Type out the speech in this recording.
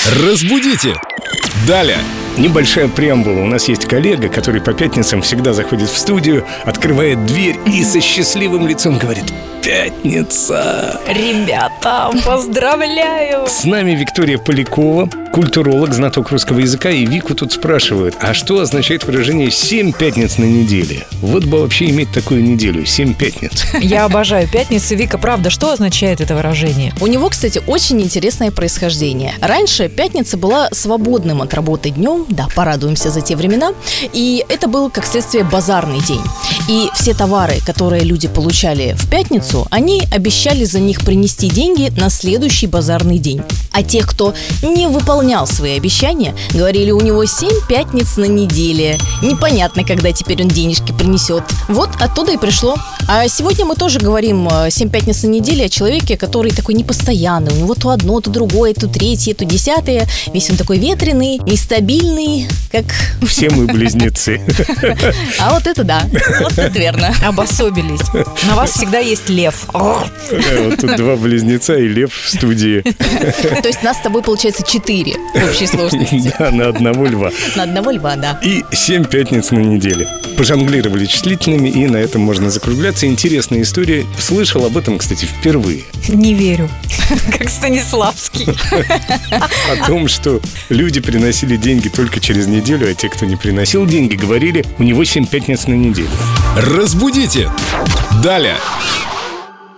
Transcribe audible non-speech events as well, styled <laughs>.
Разбудите! Далее! Небольшая преамбула. У нас есть коллега, который по пятницам всегда заходит в студию, открывает дверь и со счастливым лицом говорит «Пятница!» Ребята, поздравляю! С нами Виктория Полякова, культуролог, знаток русского языка, и Вику тут спрашивают, а что означает выражение «семь пятниц на неделе»? Вот бы вообще иметь такую неделю, семь пятниц. Я обожаю пятницы. Вика, правда, что означает это выражение? У него, кстати, очень интересное происхождение. Раньше пятница была свободным от работы днем, да, порадуемся за те времена, и это был, как следствие, базарный день. И все товары, которые люди получали в пятницу, они обещали за них принести деньги на следующий базарный день. А те, кто не выполнял свои обещания, говорили, у него 7 пятниц на неделе. Непонятно, когда теперь он денежки принесет. Вот оттуда и пришло. А сегодня мы тоже говорим э, 7 пятниц на неделе о человеке, который такой непостоянный. У него то одно, то другое, то третье, то десятое. Весь он такой ветреный, нестабильный, как... Все мы близнецы. <laughs> А вот это да, вот это верно. Обособились. На вас всегда есть лев. Да, Вот тут два близнеца и лев в студии. <laughs> То есть нас с тобой получается 4 в общей сложности. <laughs> Да, на одного льва. На одного льва, да. И семь пятниц на неделе. Пожонглировали числительными, и на этом можно закругляться. Интересная история. Слышал об этом, кстати, впервые. Не верю. <laughs> Как Станиславский. О том, что люди приносили деньги только через неделю, а те, кто не приносил деньги, говорили, у него семь пятниц на неделю. Разбудите! Далее!